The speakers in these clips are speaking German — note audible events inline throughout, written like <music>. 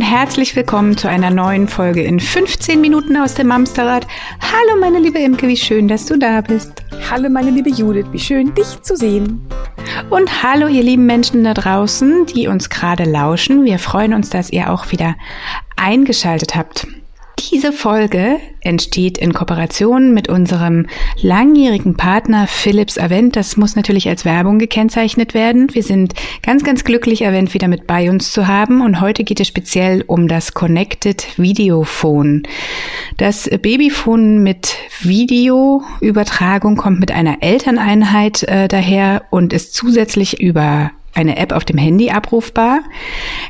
Und herzlich willkommen zu einer neuen Folge in 15 Minuten aus dem Amsterrad. Hallo meine liebe Imke, wie schön, dass du da bist. Hallo meine liebe Judith, wie schön dich zu sehen. Und hallo ihr lieben Menschen da draußen, die uns gerade lauschen. Wir freuen uns, dass ihr auch wieder eingeschaltet habt. Diese Folge entsteht in Kooperation mit unserem langjährigen Partner Philips Avent. Das muss natürlich als Werbung gekennzeichnet werden. Wir sind ganz, ganz glücklich, Avent wieder mit bei uns zu haben. Und heute geht es speziell um das Connected Videophone. Das Babyphone mit Videoübertragung kommt mit einer Elterneinheit äh, daher und ist zusätzlich über eine App auf dem Handy abrufbar.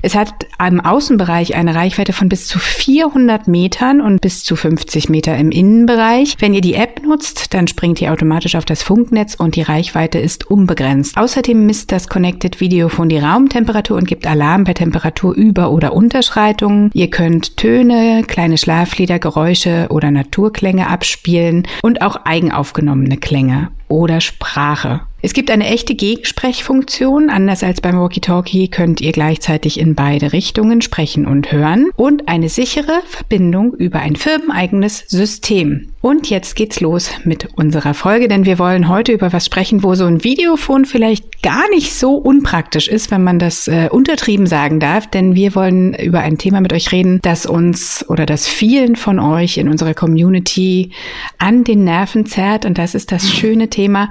Es hat im Außenbereich eine Reichweite von bis zu 400 Metern und bis zu 50 Meter im Innenbereich. Wenn ihr die App nutzt, dann springt ihr automatisch auf das Funknetz und die Reichweite ist unbegrenzt. Außerdem misst das Connected Videophone die Raumtemperatur und gibt Alarm bei Temperaturüber- oder Unterschreitungen. Ihr könnt Töne, kleine Schlaflieder, Geräusche oder Naturklänge abspielen und auch eigenaufgenommene Klänge oder Sprache. Es gibt eine echte Gegensprechfunktion. Anders als beim Walkie-Talkie könnt ihr gleichzeitig in beide Richtungen sprechen und hören und eine sichere Verbindung über ein firmeneigenes System. Und jetzt geht's los mit unserer Folge, denn wir wollen heute über was sprechen, wo so ein Videophon vielleicht gar nicht so unpraktisch ist, wenn man das äh, untertrieben sagen darf, denn wir wollen über ein Thema mit euch reden, das uns oder das vielen von euch in unserer Community an den Nerven zerrt und das ist das schöne Thema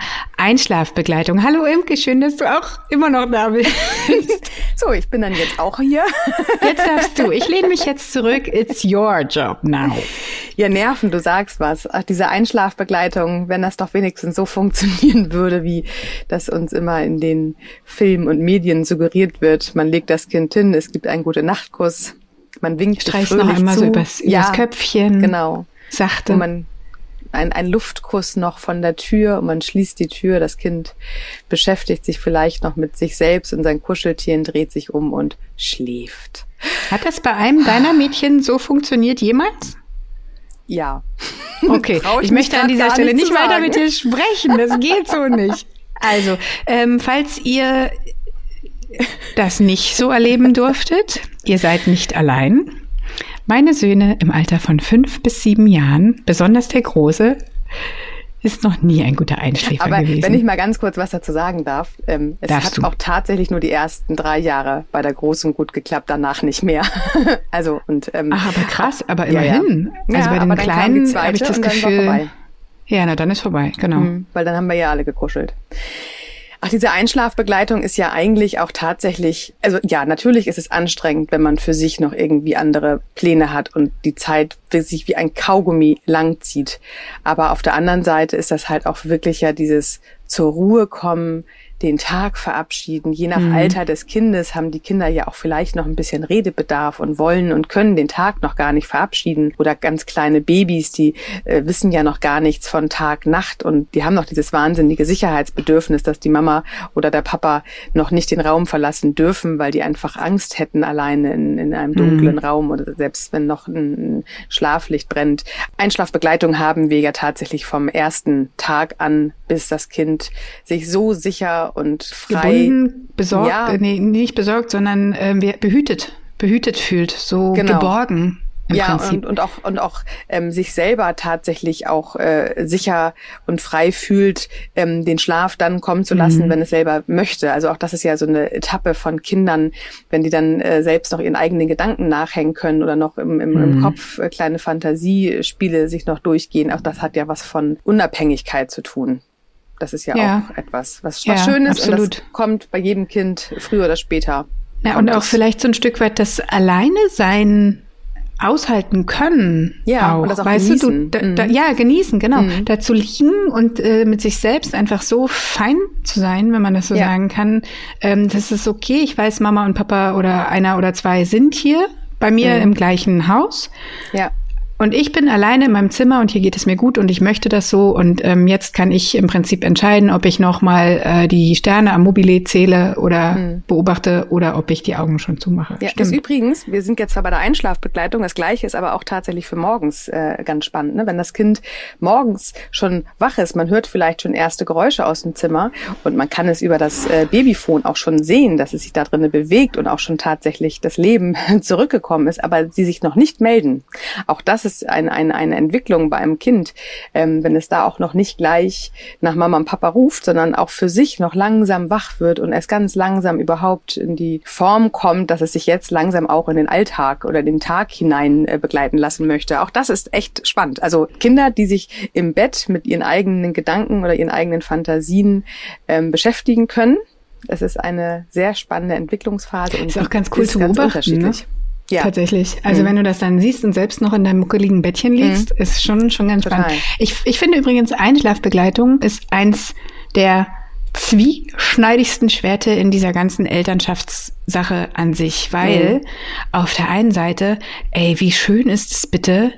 Einschlafbegleitung. Hallo Imke, schön, dass du auch immer noch da bist. <laughs> so, ich bin dann jetzt auch hier. Jetzt darfst du. Ich lehne mich jetzt zurück. It's your job now. Ja, Nerven, du sagst was. Ach, diese Einschlafbegleitung, wenn das doch wenigstens so funktionieren würde, wie das uns immer in den Filmen und Medien suggeriert wird. Man legt das Kind hin, es gibt einen gute Nachtkuss, man winkt Streichst noch einmal zu. so übers, übers ja, Köpfchen. Genau. Sachte. Und man ein, ein Luftkuss noch von der Tür und man schließt die Tür. Das Kind beschäftigt sich vielleicht noch mit sich selbst und sein Kuscheltier dreht sich um und schläft. Hat das bei einem deiner Mädchen so funktioniert jemals? Ja. Okay, <laughs> ich, ich möchte an dieser Stelle nicht, nicht weiter mit dir sprechen. Das geht so nicht. Also, ähm, falls ihr das nicht so erleben durftet, ihr seid nicht allein. Meine Söhne im Alter von fünf bis sieben Jahren, besonders der Große, ist noch nie ein guter Einschläfer Aber gewesen. wenn ich mal ganz kurz was dazu sagen darf, ähm, es Darfst hat du. auch tatsächlich nur die ersten drei Jahre bei der Großen gut geklappt, danach nicht mehr. <laughs> also und ähm, Ach, aber krass, aber Ja, ja. immerhin. Ja, Also bei aber den Kleinen habe ich das Gefühl. Ja, na dann ist vorbei, genau. Mhm, weil dann haben wir ja alle gekuschelt. Ach, diese Einschlafbegleitung ist ja eigentlich auch tatsächlich, also ja, natürlich ist es anstrengend, wenn man für sich noch irgendwie andere Pläne hat und die Zeit sich wie ein Kaugummi langzieht. Aber auf der anderen Seite ist das halt auch wirklich ja dieses zur Ruhe kommen, den Tag verabschieden. Je nach Alter des Kindes haben die Kinder ja auch vielleicht noch ein bisschen Redebedarf und wollen und können den Tag noch gar nicht verabschieden. Oder ganz kleine Babys, die äh, wissen ja noch gar nichts von Tag, Nacht und die haben noch dieses wahnsinnige Sicherheitsbedürfnis, dass die Mama oder der Papa noch nicht den Raum verlassen dürfen, weil die einfach Angst hätten alleine in, in einem dunklen Raum oder selbst wenn noch ein Schlaflicht brennt. Einschlafbegleitung haben wir ja tatsächlich vom ersten Tag an, bis das Kind sich so sicher und frei Gebunden, besorgt, Ja. äh, nee, nicht besorgt, sondern wer- behütet, behütet fühlt, so Genau. geborgen im ja, Prinzip. und, und auch, und auch ähm, sich selber tatsächlich auch äh, sicher und frei fühlt, ähm, den Schlaf dann kommen zu lassen, Mhm. wenn es selber möchte. Also auch das ist ja so eine Etappe von Kindern, wenn die dann äh, selbst noch ihren eigenen Gedanken nachhängen können oder noch im, im, Mhm. im Kopf äh, kleine Fantasiespiele sich noch durchgehen. Auch das hat ja was von Unabhängigkeit zu tun. Das ist ja, Ja. auch etwas, was, Ja, was schön ist und absolut. das kommt bei jedem Kind früher oder später. Ja, und auch vielleicht so ein Stück weit das Alleine sein aushalten können. Ja, auch. und das auch weißt genießen. Du, du, da, da, Mhm. ja, genießen, genau. Mhm. Da zu liegen und äh, mit sich selbst einfach so fein zu sein, wenn man das so Ja. sagen kann. Ähm, das ist okay. Ich weiß, Mama und Papa oder einer oder zwei sind hier bei mir Mhm. im gleichen Haus. Ja. Und ich bin alleine in meinem Zimmer und hier geht es mir gut und ich möchte das so. Und ähm, jetzt kann ich im Prinzip entscheiden, ob ich nochmal äh, die Sterne am Mobile zähle oder hm. beobachte oder ob ich die Augen schon zumache. Ja, Stimmt. das übrigens, wir sind jetzt zwar bei der Einschlafbegleitung, das gleiche ist aber auch tatsächlich für morgens äh, ganz spannend. Ne? Wenn das Kind morgens schon wach ist, man hört vielleicht schon erste Geräusche aus dem Zimmer und man kann es über das äh, Babyphone auch schon sehen, dass es sich da drinnen bewegt und auch schon tatsächlich das Leben <laughs> zurückgekommen ist, aber sie sich noch nicht melden. Auch das ist ein, ein, eine Entwicklung bei einem Kind, ähm, wenn es da auch noch nicht gleich nach Mama und Papa ruft, sondern auch für sich noch langsam wach wird und es ganz langsam überhaupt in die Form kommt, dass es sich jetzt langsam auch in den Alltag oder den Tag hinein äh, begleiten lassen möchte. Auch das ist echt spannend. Also Kinder, die sich im Bett mit ihren eigenen Gedanken oder ihren eigenen Fantasien ähm, beschäftigen können. Es ist eine sehr spannende Entwicklungsphase. Und ist auch ganz cool zu beobachten. Ne? Ja. Tatsächlich. Also mhm. wenn du das dann siehst und selbst noch in deinem muckeligen Bettchen liegst, mhm. ist schon, schon ganz Total. spannend. Ich, ich finde übrigens, Einschlafbegleitung ist eins der zwieschneidigsten Schwerte in dieser ganzen Elternschaftssache an sich, weil mhm. auf der einen Seite, ey, wie schön ist es bitte,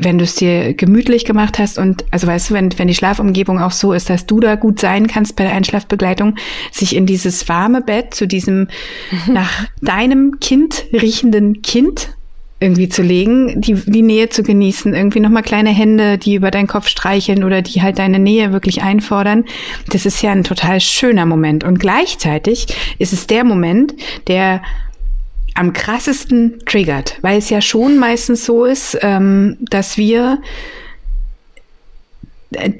wenn du es dir gemütlich gemacht hast und also weißt du, wenn, wenn die Schlafumgebung auch so ist, dass du da gut sein kannst bei der Einschlafbegleitung, sich in dieses warme Bett zu diesem nach deinem Kind riechenden Kind irgendwie zu legen, die, die Nähe zu genießen, irgendwie nochmal kleine Hände, die über deinen Kopf streicheln oder die halt deine Nähe wirklich einfordern. Das ist ja ein total schöner Moment. Und gleichzeitig ist es der Moment, der am krassesten triggert, weil es ja schon meistens so ist, ähm, dass wir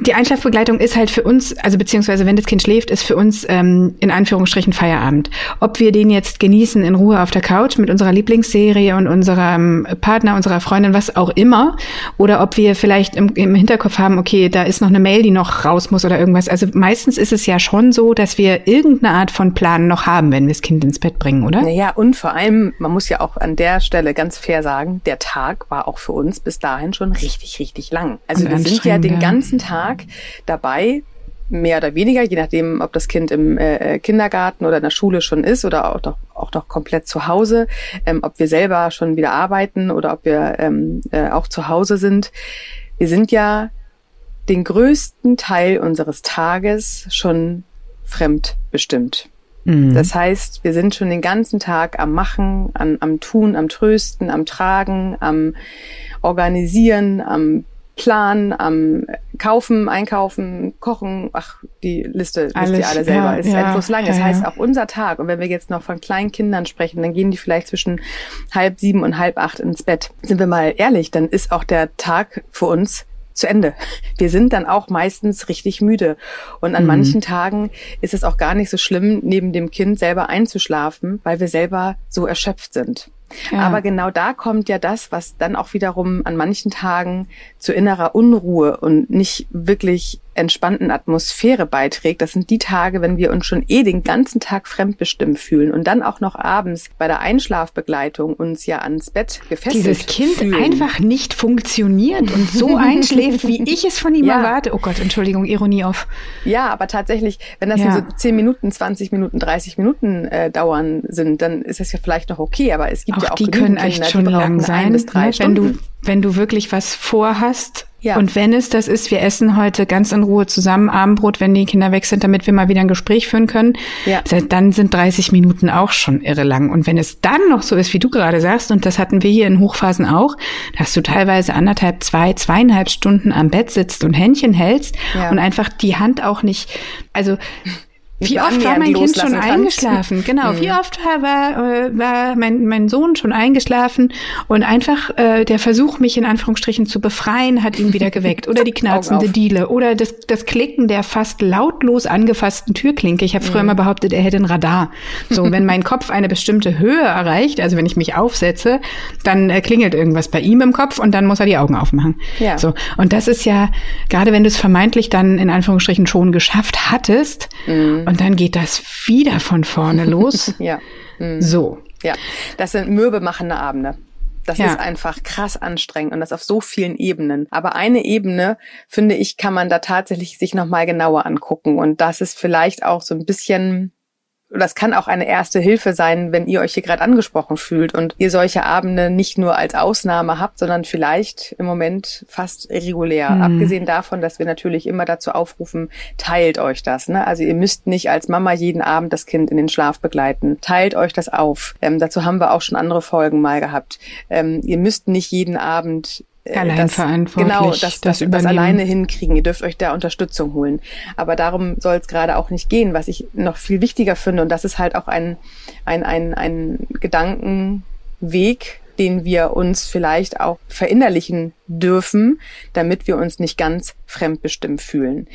die Einschlafbegleitung ist halt für uns, also beziehungsweise wenn das Kind schläft, ist für uns ähm, in Anführungsstrichen Feierabend. Ob wir den jetzt genießen in Ruhe auf der Couch mit unserer Lieblingsserie und unserem Partner, unserer Freundin, was auch immer, oder ob wir vielleicht im, im Hinterkopf haben, okay, da ist noch eine Mail, die noch raus muss oder irgendwas. Also meistens ist es ja schon so, dass wir irgendeine Art von Plan noch haben, wenn wir das Kind ins Bett bringen, oder? Naja, und vor allem, man muss ja auch an der Stelle ganz fair sagen, der Tag war auch für uns bis dahin schon richtig, richtig lang. Also wir sind ja den ganzen Tag dabei, mehr oder weniger, je nachdem, ob das Kind im äh, Kindergarten oder in der Schule schon ist oder auch doch, auch doch komplett zu Hause, ähm, ob wir selber schon wieder arbeiten oder ob wir ähm, äh, auch zu Hause sind. Wir sind ja den größten Teil unseres Tages schon fremdbestimmt. Mhm. Das heißt, wir sind schon den ganzen Tag am Machen, am, am Tun, am Trösten, am Tragen, am Organisieren, am Plan, am Kaufen, Einkaufen, Kochen, ach, die Liste wisst ihr alle selber, ja, ist ja, endlos lang. Das ja, heißt, auch unser Tag, und wenn wir jetzt noch von kleinen Kindern sprechen, dann gehen die vielleicht zwischen halb sieben und halb acht ins Bett. Sind wir mal ehrlich, dann ist auch der Tag für uns zu Ende. Wir sind dann auch meistens richtig müde. Und an mhm. manchen Tagen ist es auch gar nicht so schlimm, neben dem Kind selber einzuschlafen, weil wir selber so erschöpft sind. Aber genau da kommt ja das, was dann auch wiederum an manchen Tagen zu innerer Unruhe und nicht wirklich entspannten Atmosphäre beiträgt. Das sind die Tage, wenn wir uns schon eh den ganzen Tag fremdbestimmt fühlen und dann auch noch abends bei der Einschlafbegleitung uns ja ans Bett gefesselt Dieses Kind fühlen. einfach nicht funktioniert und so <laughs> einschläft, wie ich es von ihm ja. erwarte. Oh Gott, Entschuldigung, Ironie auf. Ja, aber tatsächlich, wenn das ja. so 10 Minuten, 20 Minuten, 30 Minuten äh, dauern sind, dann ist das ja vielleicht noch okay, aber es gibt auch ja auch die können echt Kinder, schon lang sein, bis drei ne? wenn du wenn du wirklich was vorhast ja. Und wenn es das ist, wir essen heute ganz in Ruhe zusammen Abendbrot, wenn die Kinder weg sind, damit wir mal wieder ein Gespräch führen können, ja. dann sind 30 Minuten auch schon irre lang. Und wenn es dann noch so ist, wie du gerade sagst, und das hatten wir hier in Hochphasen auch, dass du teilweise anderthalb, zwei, zweieinhalb Stunden am Bett sitzt und Händchen hältst ja. und einfach die Hand auch nicht, also wie oft war mein Kind schon kannst. eingeschlafen? Genau, mhm. wie oft war, äh, war mein, mein Sohn schon eingeschlafen und einfach äh, der Versuch, mich in Anführungsstrichen zu befreien, hat ihn wieder geweckt. Oder die <laughs> knarzende Diele oder das, das Klicken der fast lautlos angefassten Türklinke. Ich habe früher mhm. immer behauptet, er hätte ein Radar. So, <laughs> wenn mein Kopf eine bestimmte Höhe erreicht, also wenn ich mich aufsetze, dann äh, klingelt irgendwas bei ihm im Kopf und dann muss er die Augen aufmachen. Ja. So, und das ist ja, gerade wenn du es vermeintlich dann in Anführungsstrichen schon geschafft hattest, mhm und dann geht das wieder von vorne <laughs> los. ja. Mhm. So. Ja, das sind mürbemachende Abende. Das ja. ist einfach krass anstrengend und das auf so vielen Ebenen. Aber eine Ebene, finde ich, kann man da tatsächlich sich nochmal genauer angucken. Und das ist vielleicht auch so ein bisschen das kann auch eine erste Hilfe sein, wenn ihr euch hier gerade angesprochen fühlt und ihr solche Abende nicht nur als Ausnahme habt, sondern vielleicht im Moment fast regulär. Mhm. Abgesehen davon, dass wir natürlich immer dazu aufrufen, teilt euch das. Ne? Also ihr müsst nicht als Mama jeden Abend das Kind in den Schlaf begleiten. Teilt euch das auf. Ähm, dazu haben wir auch schon andere Folgen mal gehabt. Ähm, ihr müsst nicht jeden Abend äh, Allein das, verantwortlich genau, das, das, das, das alleine hinkriegen. Ihr dürft euch da Unterstützung holen. Aber darum soll es gerade auch nicht gehen. Was ich noch viel wichtiger finde, und das ist halt auch ein, ein, ein, ein Gedankenweg, den wir uns vielleicht auch verinnerlichen dürfen, damit wir uns nicht ganz fremdbestimmt fühlen.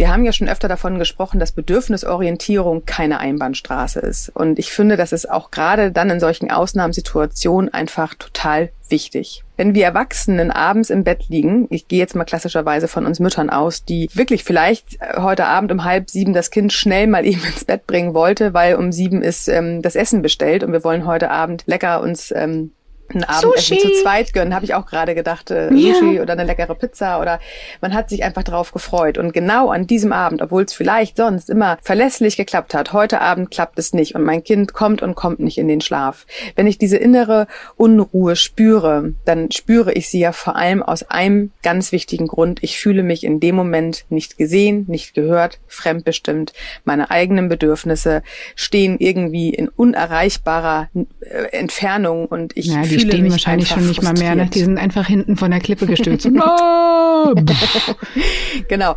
Wir haben ja schon öfter davon gesprochen, dass Bedürfnisorientierung keine Einbahnstraße ist. Und ich finde, das ist auch gerade dann in solchen Ausnahmesituationen einfach total wichtig. Wenn wir Erwachsenen abends im Bett liegen, ich gehe jetzt mal klassischerweise von uns Müttern aus, die wirklich vielleicht äh, heute Abend um halb sieben das Kind schnell mal <laughs> eben ins Bett bringen wollte, weil um sieben ist ähm, das Essen bestellt und wir wollen heute Abend lecker uns ähm, ein Abendessen Sushi. zu zweit gönnen, habe ich auch gerade gedacht, äh, ja. Sushi oder eine leckere Pizza oder man hat sich einfach darauf gefreut. Und genau an diesem Abend, obwohl es vielleicht sonst immer verlässlich geklappt hat, heute Abend klappt es nicht und mein Kind kommt und kommt nicht in den Schlaf. Wenn ich diese innere Unruhe spüre, dann spüre ich sie ja vor allem aus einem ganz wichtigen Grund. Ich fühle mich in dem Moment nicht gesehen, nicht gehört, fremdbestimmt. Meine eigenen Bedürfnisse stehen irgendwie in unerreichbarer äh, Entfernung und ich ja, die stehen wahrscheinlich schon nicht mal mehr. Ne? Die sind einfach hinten von der Klippe gestürzt. <laughs> <laughs> genau.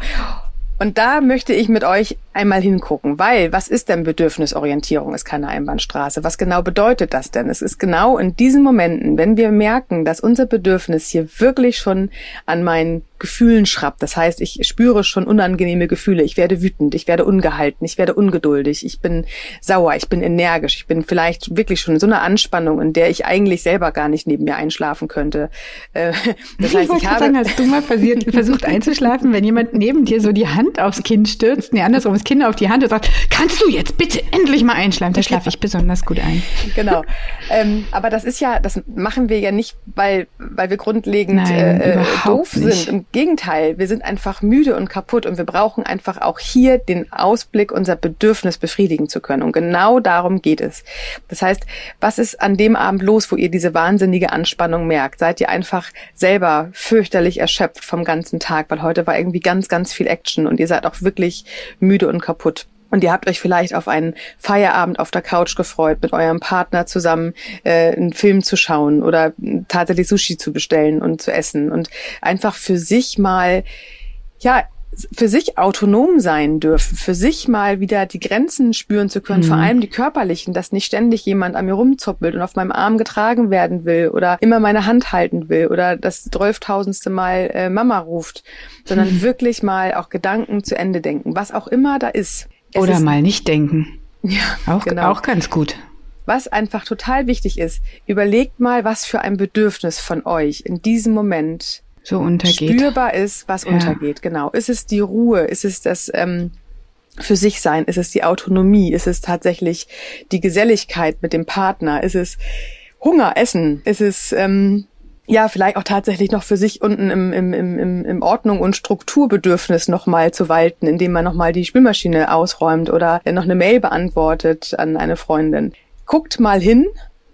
Und da möchte ich mit euch einmal hingucken, weil was ist denn Bedürfnisorientierung ist keine Einbahnstraße? Was genau bedeutet das denn? Es ist genau in diesen Momenten, wenn wir merken, dass unser Bedürfnis hier wirklich schon an meinen Gefühlen schrappt. Das heißt, ich spüre schon unangenehme Gefühle. Ich werde wütend, ich werde ungehalten, ich werde ungeduldig, ich bin sauer, ich bin energisch, ich bin vielleicht wirklich schon in so einer Anspannung, in der ich eigentlich selber gar nicht neben mir einschlafen könnte. Äh, das <laughs> heißt, ich, ich habe sagen, hast du mal versucht einzuschlafen, wenn jemand neben dir so die Hand aufs Kind stürzt, nee, andersrum, das Kind auf die Hand und sagt, kannst du jetzt bitte endlich mal einschlafen? Da schlafe ich besonders gut ein. Genau. Ähm, aber das ist ja, das machen wir ja nicht, weil, weil wir grundlegend Nein, äh, äh doof nicht. sind. Gegenteil, wir sind einfach müde und kaputt und wir brauchen einfach auch hier den Ausblick, unser Bedürfnis befriedigen zu können. Und genau darum geht es. Das heißt, was ist an dem Abend los, wo ihr diese wahnsinnige Anspannung merkt? Seid ihr einfach selber fürchterlich erschöpft vom ganzen Tag, weil heute war irgendwie ganz, ganz viel Action und ihr seid auch wirklich müde und kaputt. Und ihr habt euch vielleicht auf einen Feierabend auf der Couch gefreut, mit eurem Partner zusammen äh, einen Film zu schauen oder tatsächlich Sushi zu bestellen und zu essen und einfach für sich mal, ja, für sich autonom sein dürfen, für sich mal wieder die Grenzen spüren zu können, mhm. vor allem die körperlichen, dass nicht ständig jemand an mir rumzuppelt und auf meinem Arm getragen werden will oder immer meine Hand halten will oder das zwölftausendste Mal äh, Mama ruft, sondern mhm. <laughs> wirklich mal auch Gedanken zu Ende denken, was auch immer da ist. Oder mal nicht denken. Ja, auch, genau. auch ganz gut. Was einfach total wichtig ist, überlegt mal, was für ein Bedürfnis von euch in diesem Moment so untergeht. spürbar ist, was ja. untergeht. Genau. Ist es die Ruhe? Ist es das ähm, für sich sein? Ist es die Autonomie? Ist es tatsächlich die Geselligkeit mit dem Partner? Ist es Hunger, Essen? Ist es ähm, ja, vielleicht auch tatsächlich noch für sich unten im, im, im, im Ordnung und Strukturbedürfnis nochmal zu walten, indem man nochmal die Spülmaschine ausräumt oder noch eine Mail beantwortet an eine Freundin. Guckt mal hin,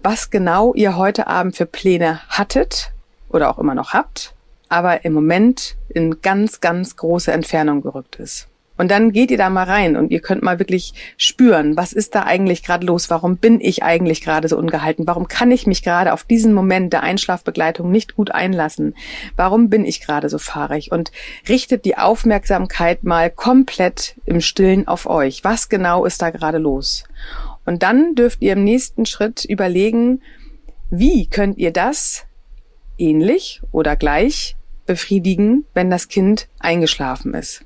was genau ihr heute Abend für Pläne hattet oder auch immer noch habt, aber im Moment in ganz, ganz große Entfernung gerückt ist. Und dann geht ihr da mal rein und ihr könnt mal wirklich spüren, was ist da eigentlich gerade los? Warum bin ich eigentlich gerade so ungehalten? Warum kann ich mich gerade auf diesen Moment der Einschlafbegleitung nicht gut einlassen? Warum bin ich gerade so fahrig? Und richtet die Aufmerksamkeit mal komplett im Stillen auf euch. Was genau ist da gerade los? Und dann dürft ihr im nächsten Schritt überlegen, wie könnt ihr das ähnlich oder gleich befriedigen, wenn das Kind eingeschlafen ist.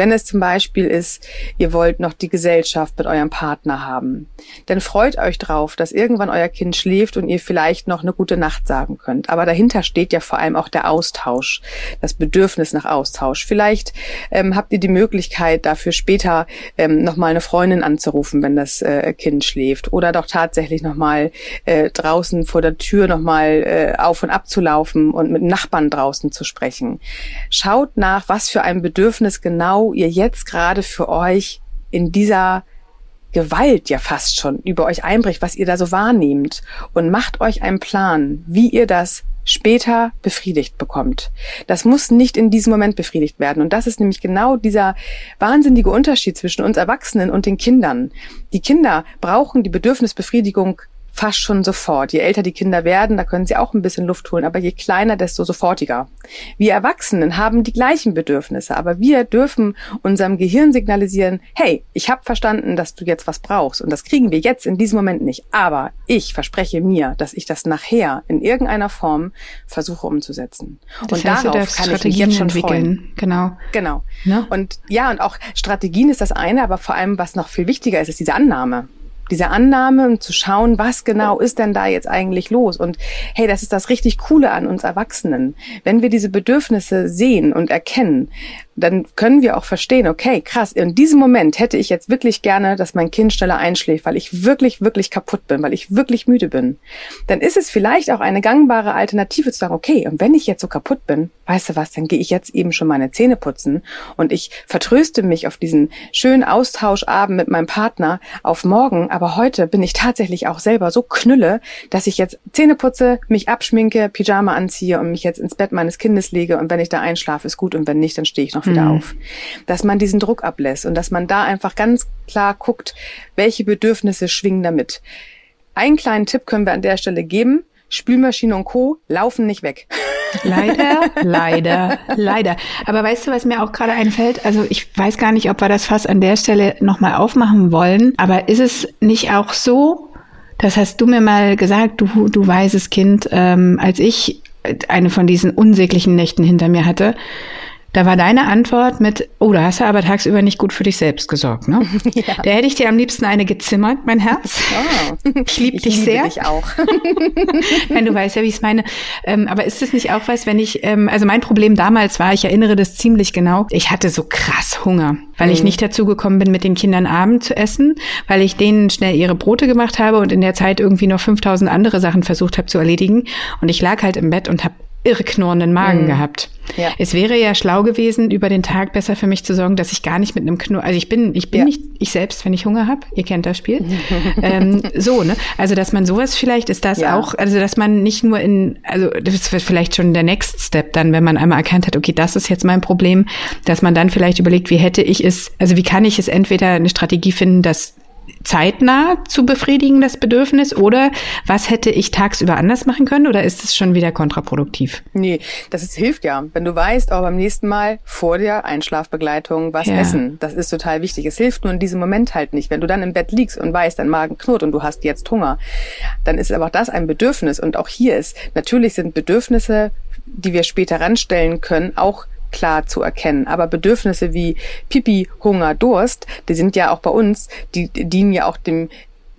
Wenn es zum Beispiel ist, ihr wollt noch die Gesellschaft mit eurem Partner haben, dann freut euch drauf, dass irgendwann euer Kind schläft und ihr vielleicht noch eine gute Nacht sagen könnt. Aber dahinter steht ja vor allem auch der Austausch, das Bedürfnis nach Austausch. Vielleicht ähm, habt ihr die Möglichkeit, dafür später ähm, nochmal eine Freundin anzurufen, wenn das äh, Kind schläft. Oder doch tatsächlich nochmal äh, draußen vor der Tür nochmal äh, auf und ab zu laufen und mit Nachbarn draußen zu sprechen. Schaut nach, was für ein Bedürfnis genau ihr jetzt gerade für euch in dieser Gewalt ja fast schon über euch einbricht, was ihr da so wahrnehmt und macht euch einen Plan, wie ihr das später befriedigt bekommt. Das muss nicht in diesem Moment befriedigt werden. Und das ist nämlich genau dieser wahnsinnige Unterschied zwischen uns Erwachsenen und den Kindern. Die Kinder brauchen die Bedürfnisbefriedigung fast schon sofort. Je älter die Kinder werden, da können sie auch ein bisschen Luft holen, aber je kleiner, desto sofortiger. Wir Erwachsenen haben die gleichen Bedürfnisse, aber wir dürfen unserem Gehirn signalisieren, hey, ich habe verstanden, dass du jetzt was brauchst und das kriegen wir jetzt in diesem Moment nicht, aber ich verspreche mir, dass ich das nachher in irgendeiner Form versuche umzusetzen. Das und heißt, darauf kann ich mich jetzt schon entwickeln. Freuen. Genau. Genau. Ne? Und ja, und auch Strategien ist das eine, aber vor allem, was noch viel wichtiger ist, ist diese Annahme diese Annahme und zu schauen, was genau ist denn da jetzt eigentlich los? Und hey, das ist das richtig Coole an uns Erwachsenen. Wenn wir diese Bedürfnisse sehen und erkennen, dann können wir auch verstehen, okay, krass, in diesem Moment hätte ich jetzt wirklich gerne, dass mein Kind schneller einschläft, weil ich wirklich, wirklich kaputt bin, weil ich wirklich müde bin. Dann ist es vielleicht auch eine gangbare Alternative zu sagen, okay, und wenn ich jetzt so kaputt bin, weißt du was, dann gehe ich jetzt eben schon meine Zähne putzen und ich vertröste mich auf diesen schönen Austauschabend mit meinem Partner auf morgen, aber heute bin ich tatsächlich auch selber so knülle, dass ich jetzt Zähne putze, mich abschminke, Pyjama anziehe und mich jetzt ins Bett meines Kindes lege und wenn ich da einschlafe, ist gut und wenn nicht, dann stehe ich noch wieder mhm. auf. Dass man diesen Druck ablässt und dass man da einfach ganz klar guckt, welche Bedürfnisse schwingen damit. Einen kleinen Tipp können wir an der Stelle geben. Spülmaschine und Co. laufen nicht weg. Leider, <laughs> leider, leider. Aber weißt du, was mir auch gerade einfällt? Also ich weiß gar nicht, ob wir das fast an der Stelle nochmal aufmachen wollen. Aber ist es nicht auch so, das hast du mir mal gesagt, du, du weißes Kind, ähm, als ich eine von diesen unsäglichen Nächten hinter mir hatte, da war deine Antwort mit, oh, da hast du aber tagsüber nicht gut für dich selbst gesorgt, ne? <laughs> Ja. Da hätte ich dir am liebsten eine gezimmert, mein Herz. Oh. Ich liebe dich liebe sehr. dich auch. <laughs> Nein, du weißt ja, wie ich es meine. Ähm, aber ist es nicht auch was, wenn ich, ähm, also mein Problem damals war, ich erinnere das ziemlich genau, ich hatte so krass Hunger, weil mhm. ich nicht dazu gekommen bin, mit den Kindern Abend zu essen, weil ich denen schnell ihre Brote gemacht habe und in der Zeit irgendwie noch 5000 andere Sachen versucht habe zu erledigen. Und ich lag halt im Bett und habe irre knurrenden Magen mhm. gehabt. Ja. Es wäre ja schlau gewesen, über den Tag besser für mich zu sorgen, dass ich gar nicht mit einem Knurr, also ich bin, ich bin ja. nicht ich selbst, wenn ich Hunger habe. Ihr kennt das Spiel. <laughs> ähm, so, ne? Also, dass man sowas vielleicht ist das ja. auch, also dass man nicht nur in, also das wird vielleicht schon der Next Step dann, wenn man einmal erkannt hat, okay, das ist jetzt mein Problem, dass man dann vielleicht überlegt, wie hätte ich es, also wie kann ich es entweder eine Strategie finden, dass zeitnah zu befriedigen, das Bedürfnis? Oder was hätte ich tagsüber anders machen können? Oder ist es schon wieder kontraproduktiv? Nee, das ist, hilft ja. Wenn du weißt, aber beim nächsten Mal vor der Einschlafbegleitung was ja. essen. Das ist total wichtig. Es hilft nur in diesem Moment halt nicht. Wenn du dann im Bett liegst und weißt, dein Magen knurrt und du hast jetzt Hunger, dann ist aber auch das ein Bedürfnis. Und auch hier ist, natürlich sind Bedürfnisse, die wir später ranstellen können, auch klar zu erkennen. Aber Bedürfnisse wie Pipi, Hunger, Durst, die sind ja auch bei uns, die dienen ja auch dem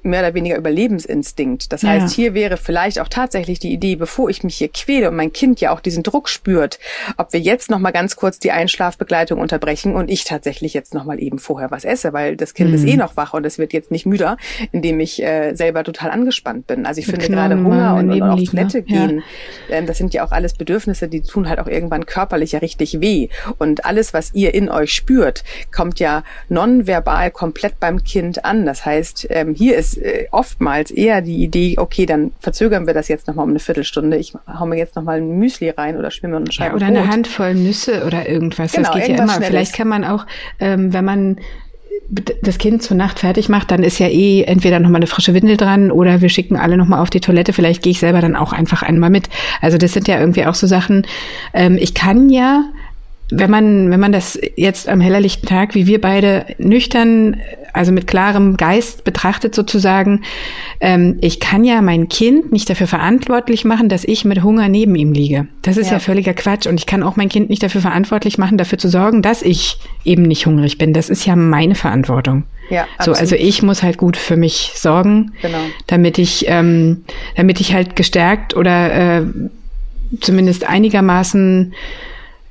mehr oder weniger Überlebensinstinkt. Das heißt, ja. hier wäre vielleicht auch tatsächlich die Idee, bevor ich mich hier quäle und mein Kind ja auch diesen Druck spürt, ob wir jetzt noch mal ganz kurz die Einschlafbegleitung unterbrechen und ich tatsächlich jetzt noch mal eben vorher was esse, weil das Kind mhm. ist eh noch wach und es wird jetzt nicht müder, indem ich äh, selber total angespannt bin. Also ich finde gerade Hunger und, und auf ne? Toilette gehen, ja. ähm, das sind ja auch alles Bedürfnisse, die tun halt auch irgendwann körperlich ja richtig weh. Und alles, was ihr in euch spürt, kommt ja nonverbal komplett beim Kind an. Das heißt, ähm, hier ist äh, oftmals eher die Idee, okay, dann verzögern wir das jetzt nochmal um eine Viertelstunde. Ich hau mir jetzt nochmal ein Müsli rein oder schwimme eine Scheibe ja, Oder Brot. eine Handvoll Nüsse oder irgendwas. Genau, das geht ja immer. Schnelles. Vielleicht kann man auch, ähm, wenn man das Kind zur Nacht fertig macht, dann ist ja eh entweder nochmal eine frische Windel dran oder wir schicken alle nochmal auf die Toilette. Vielleicht gehe ich selber dann auch einfach einmal mit. Also das sind ja irgendwie auch so Sachen. Ähm, ich kann ja wenn man, wenn man das jetzt am hellerlichten Tag, wie wir beide nüchtern, also mit klarem Geist betrachtet sozusagen, ähm, ich kann ja mein Kind nicht dafür verantwortlich machen, dass ich mit Hunger neben ihm liege. Das ist ja. ja völliger Quatsch. Und ich kann auch mein Kind nicht dafür verantwortlich machen, dafür zu sorgen, dass ich eben nicht hungrig bin. Das ist ja meine Verantwortung. Ja, so, also ich muss halt gut für mich sorgen, genau. damit ich, ähm, damit ich halt gestärkt oder äh, zumindest einigermaßen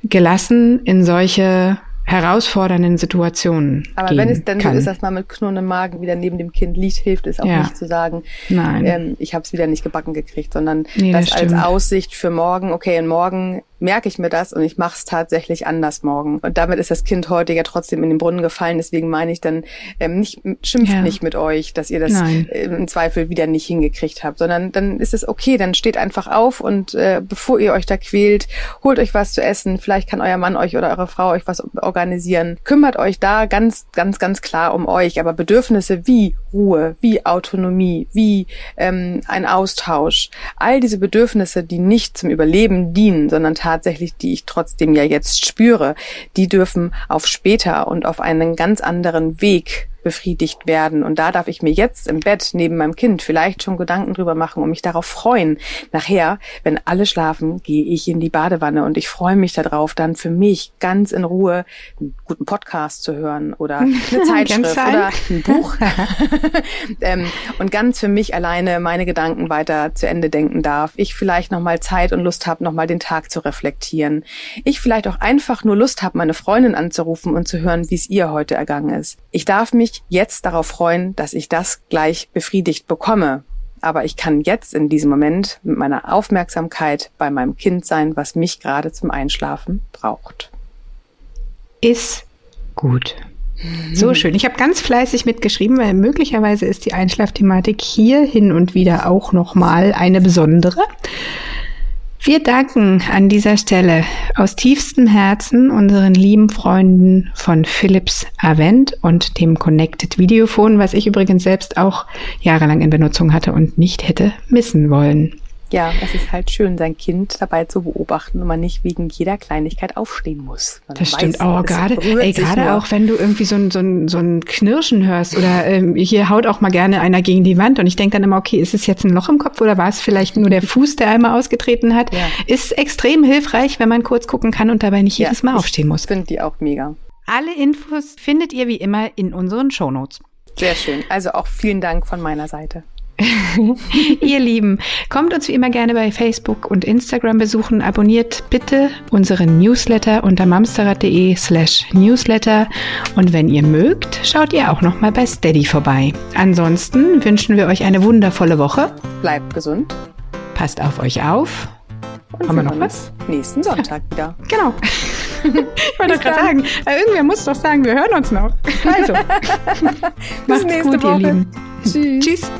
gelassen in solche herausfordernden Situationen. Aber wenn es dann kann. so ist, dass man mit knurrendem Magen wieder neben dem Kind liegt, hilft es auch ja. nicht zu sagen, Nein. Ähm, ich habe es wieder nicht gebacken gekriegt, sondern nee, das, das als Aussicht für morgen, okay, und morgen merke ich mir das und ich mache es tatsächlich anders morgen. Und damit ist das Kind heute ja trotzdem in den Brunnen gefallen. Deswegen meine ich dann ähm, nicht, schimpft ja. nicht mit euch, dass ihr das Nein. im Zweifel wieder nicht hingekriegt habt, sondern dann ist es okay, dann steht einfach auf und äh, bevor ihr euch da quält, holt euch was zu essen. Vielleicht kann euer Mann euch oder eure Frau euch was organisieren. Kümmert euch da ganz, ganz, ganz klar um euch. Aber Bedürfnisse wie Ruhe, wie Autonomie, wie ähm, ein Austausch, all diese Bedürfnisse, die nicht zum Überleben dienen, sondern tatsächlich, die ich trotzdem ja jetzt spüre, die dürfen auf später und auf einen ganz anderen Weg befriedigt werden. Und da darf ich mir jetzt im Bett neben meinem Kind vielleicht schon Gedanken drüber machen und mich darauf freuen. Nachher, wenn alle schlafen, gehe ich in die Badewanne und ich freue mich darauf, dann für mich ganz in Ruhe einen guten Podcast zu hören oder <laughs> eine Zeitschrift oder ein <laughs> Buch <laughs> ähm, und ganz für mich alleine meine Gedanken weiter zu Ende denken darf. Ich vielleicht nochmal Zeit und Lust habe, nochmal den Tag zu reflektieren. Ich vielleicht auch einfach nur Lust habe, meine Freundin anzurufen und zu hören, wie es ihr heute ergangen ist. Ich darf mich mich jetzt darauf freuen, dass ich das gleich befriedigt bekomme. Aber ich kann jetzt in diesem Moment mit meiner Aufmerksamkeit bei meinem Kind sein, was mich gerade zum Einschlafen braucht. Ist gut. So schön. Ich habe ganz fleißig mitgeschrieben, weil möglicherweise ist die Einschlafthematik hier hin und wieder auch noch mal eine besondere. Wir danken an dieser Stelle aus tiefstem Herzen unseren lieben Freunden von Philips Avent und dem Connected Videophone, was ich übrigens selbst auch jahrelang in Benutzung hatte und nicht hätte missen wollen. Ja, es ist halt schön, sein Kind dabei zu beobachten und man nicht wegen jeder Kleinigkeit aufstehen muss. Man das stimmt auch gerade, ey, gerade auch wenn du irgendwie so ein, so ein, so ein Knirschen hörst oder ähm, hier haut auch mal gerne einer gegen die Wand und ich denke dann immer, okay, ist es jetzt ein Loch im Kopf oder war es vielleicht nur der <laughs> Fuß, der einmal ausgetreten hat? Ja. Ist extrem hilfreich, wenn man kurz gucken kann und dabei nicht jedes ja, Mal aufstehen muss. Ich finde die auch mega. Alle Infos findet ihr wie immer in unseren Shownotes. Sehr schön. Also auch vielen Dank von meiner Seite. <laughs> Ihr Lieben, kommt uns wie immer gerne bei Facebook und Instagram besuchen. Abonniert bitte unseren Newsletter unter mamsterrad.de slash newsletter. Und wenn ihr mögt, schaut ihr auch nochmal bei Steady vorbei. Ansonsten wünschen wir euch eine wundervolle Woche. Bleibt gesund. Passt auf euch auf. Und Haben wir noch was? Nächsten Sonntag ja. wieder. <laughs> Genau. <laughs> ich wollte doch gerade sagen, äh, irgendwer muss doch sagen, wir hören uns noch. Also, macht's gut, Woche. ihr Lieben. Tschüss. Tschüss.